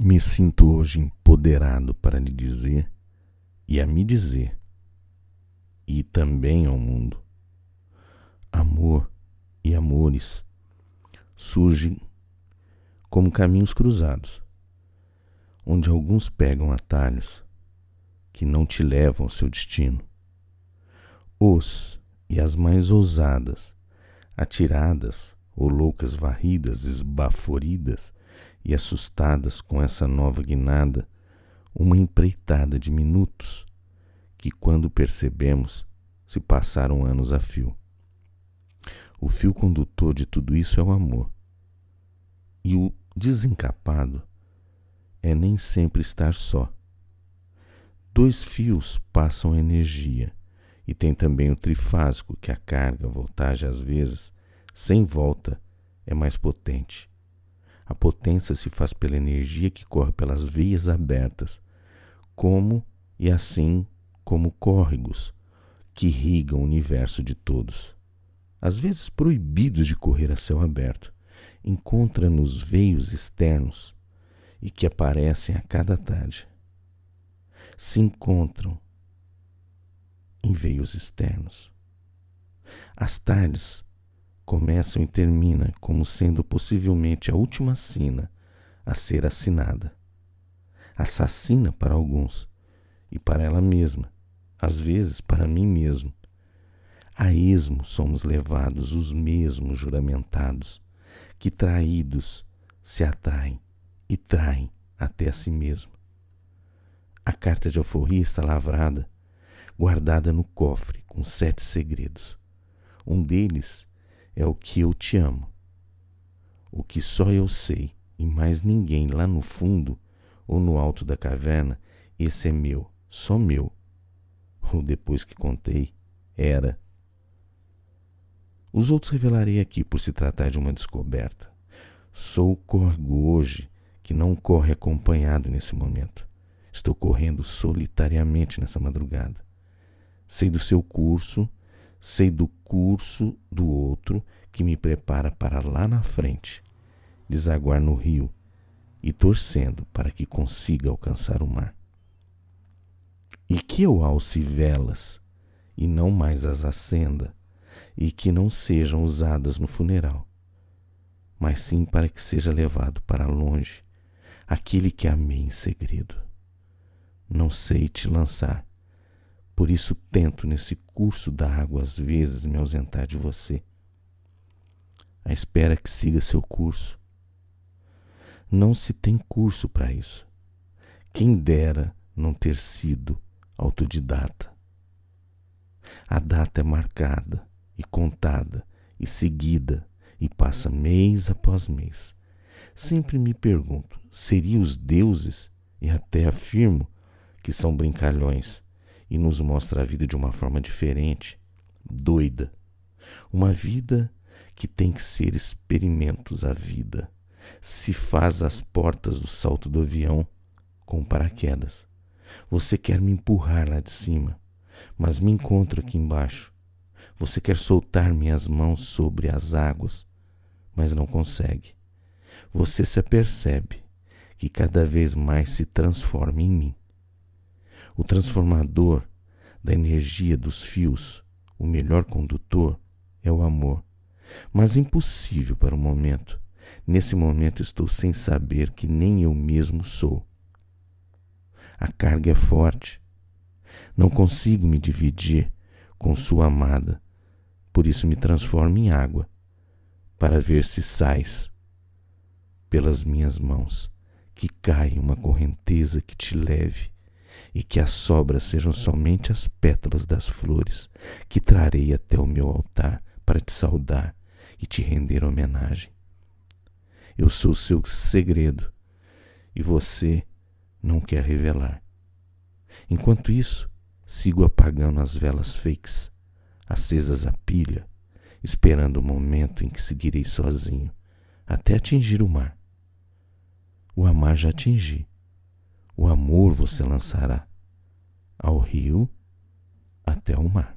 Me sinto hoje empoderado para lhe dizer e a me dizer, e também ao mundo, amor e amores surgem como caminhos cruzados, onde alguns pegam atalhos que não te levam ao seu destino. Os e as mais ousadas, atiradas ou loucas varridas, esbaforidas e assustadas com essa nova guinada, uma empreitada de minutos que, quando percebemos, se passaram anos a fio. O fio condutor de tudo isso é o amor. E o desencapado é nem sempre estar só. Dois fios passam energia e tem também o trifásico, que a carga, a voltagem, às vezes, sem volta, é mais potente. A potência se faz pela energia que corre pelas veias abertas, como e assim como córregos que irrigam o universo de todos. Às vezes proibidos de correr a céu aberto, encontra nos veios externos e que aparecem a cada tarde. Se encontram em veios externos. As tardes começam e terminam como sendo possivelmente a última sina a ser assinada. Assassina para alguns e para ela mesma, às vezes para mim mesmo. A esmo somos levados os mesmos juramentados, que traídos se atraem e traem até a si mesmo. A carta de alforria está lavrada, guardada no cofre com sete segredos. Um deles é o que eu te amo. O que só eu sei e mais ninguém lá no fundo ou no alto da caverna, esse é meu, só meu. Ou depois que contei, era. Os outros revelarei aqui por se tratar de uma descoberta. Sou o corgo hoje que não corre acompanhado nesse momento. Estou correndo solitariamente nessa madrugada. Sei do seu curso sei do curso do outro que me prepara para lá na frente, desaguar no rio e torcendo para que consiga alcançar o mar. E que eu alce velas e não mais as acenda, e que não sejam usadas no funeral, mas sim para que seja levado para longe aquele que amei em segredo. Não sei te lançar, por isso tento nesse curso da água às vezes me ausentar de você. A espera que siga seu curso. Não se tem curso para isso. Quem dera não ter sido autodidata. A data é marcada e contada e seguida e passa mês após mês. Sempre me pergunto: seriam os deuses? E até afirmo que são brincalhões e nos mostra a vida de uma forma diferente, doida. Uma vida que tem que ser experimentos à vida. Se faz as portas do salto do avião com paraquedas. Você quer me empurrar lá de cima, mas me encontro aqui embaixo. Você quer soltar minhas mãos sobre as águas, mas não consegue. Você se apercebe que cada vez mais se transforma em mim. O transformador da energia dos fios, o melhor condutor é o amor. Mas impossível para o momento. Nesse momento estou sem saber que nem eu mesmo sou. A carga é forte. Não consigo me dividir com sua amada, por isso me transformo em água, para ver se sais pelas minhas mãos, que cai uma correnteza que te leve e que as sobras sejam somente as pétalas das flores que trarei até o meu altar para te saudar e te render homenagem. Eu sou seu segredo e você não quer revelar. Enquanto isso, sigo apagando as velas fakes, acesas a pilha, esperando o momento em que seguirei sozinho até atingir o mar. O amar já atingi o amor você lançará ao rio até o mar.